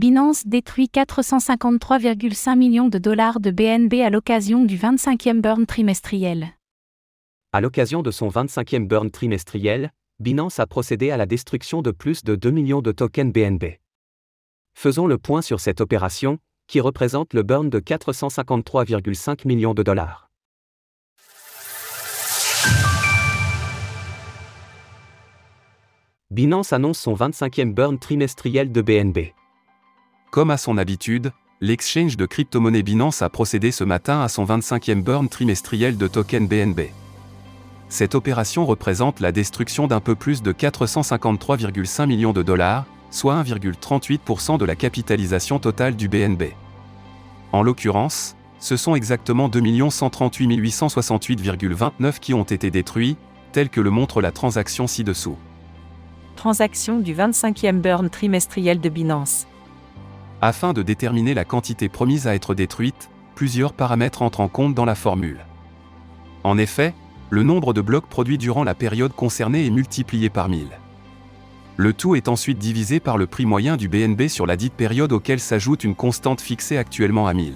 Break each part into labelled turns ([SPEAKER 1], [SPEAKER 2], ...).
[SPEAKER 1] Binance détruit 453,5 millions de dollars de BNB à l'occasion du 25e burn trimestriel.
[SPEAKER 2] À l'occasion de son 25e burn trimestriel, Binance a procédé à la destruction de plus de 2 millions de tokens BNB. Faisons le point sur cette opération, qui représente le burn de 453,5 millions de dollars. Binance annonce son 25e burn trimestriel de BNB.
[SPEAKER 3] Comme à son habitude, l'exchange de crypto-monnaie Binance a procédé ce matin à son 25e burn trimestriel de token BNB. Cette opération représente la destruction d'un peu plus de 453,5 millions de dollars, soit 1,38% de la capitalisation totale du BNB. En l'occurrence, ce sont exactement 2 138 868,29 qui ont été détruits, tel que le montre la transaction ci-dessous.
[SPEAKER 4] Transaction du 25e burn trimestriel de Binance.
[SPEAKER 3] Afin de déterminer la quantité promise à être détruite, plusieurs paramètres entrent en compte dans la formule. En effet, le nombre de blocs produits durant la période concernée est multiplié par 1000. Le tout est ensuite divisé par le prix moyen du BNB sur la dite période auquel s'ajoute une constante fixée actuellement à 1000.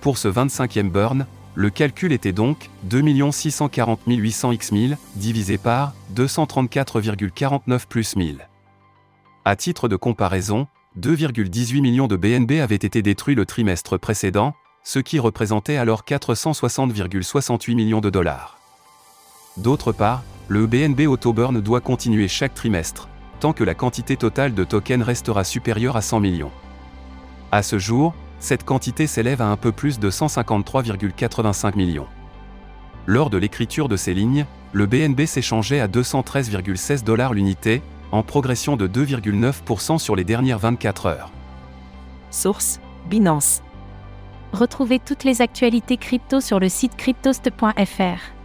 [SPEAKER 3] Pour ce 25e burn, le calcul était donc 2 640 800 x 1000 divisé par 234,49 plus 1000. À titre de comparaison, 2,18 millions de BNB avaient été détruits le trimestre précédent, ce qui représentait alors 460,68 millions de dollars. D'autre part, le BNB Autoburn doit continuer chaque trimestre, tant que la quantité totale de tokens restera supérieure à 100 millions. À ce jour, cette quantité s'élève à un peu plus de 153,85 millions. Lors de l'écriture de ces lignes, le BNB s'échangeait à 213,16 dollars l'unité, en progression de 2,9% sur les dernières 24 heures.
[SPEAKER 4] Source Binance.
[SPEAKER 1] Retrouvez toutes les actualités crypto sur le site cryptost.fr.